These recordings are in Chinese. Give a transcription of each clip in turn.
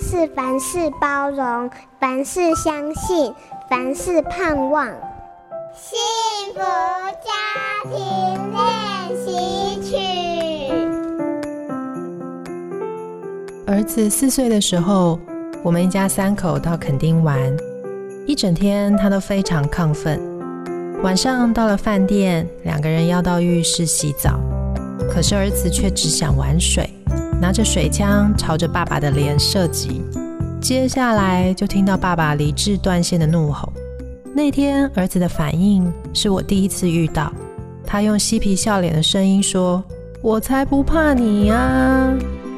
是凡事包容，凡事相信，凡事盼望。幸福家庭练习曲。儿子四岁的时候，我们一家三口到垦丁玩，一整天他都非常亢奋。晚上到了饭店，两个人要到浴室洗澡，可是儿子却只想玩水，拿着水枪朝着爸爸的脸射击。接下来就听到爸爸理智断线的怒吼。那天儿子的反应是我第一次遇到，他用嬉皮笑脸的声音说：“我才不怕你啊，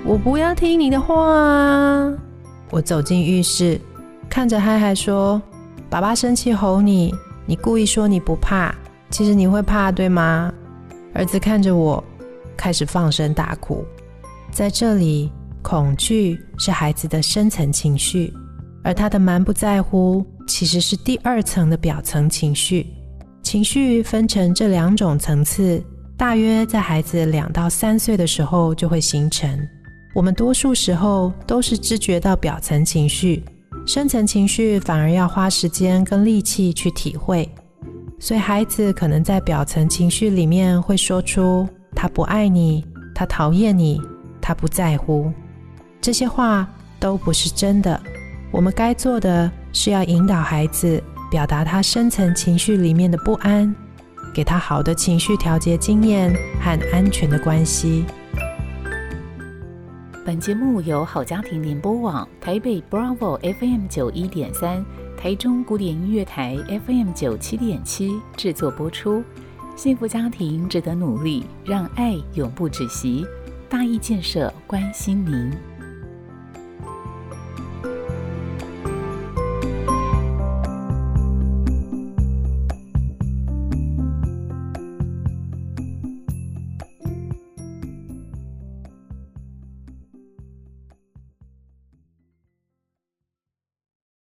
我不要听你的话啊。”我走进浴室，看着嗨嗨说：“爸爸生气吼你，你故意说你不怕，其实你会怕，对吗？”儿子看着我，开始放声大哭。在这里，恐惧是孩子的深层情绪，而他的蛮不在乎。其实是第二层的表层情绪，情绪分成这两种层次，大约在孩子两到三岁的时候就会形成。我们多数时候都是知觉到表层情绪，深层情绪反而要花时间跟力气去体会。所以孩子可能在表层情绪里面会说出“他不爱你”“他讨厌你”“他不在乎”，这些话都不是真的。我们该做的是要引导孩子表达他深层情绪里面的不安，给他好的情绪调节经验和安全的关系。本节目由好家庭联播网、台北 Bravo FM 九一点三、台中古典音乐台 FM 九七点七制作播出。幸福家庭值得努力，让爱永不止息。大义建设关心您。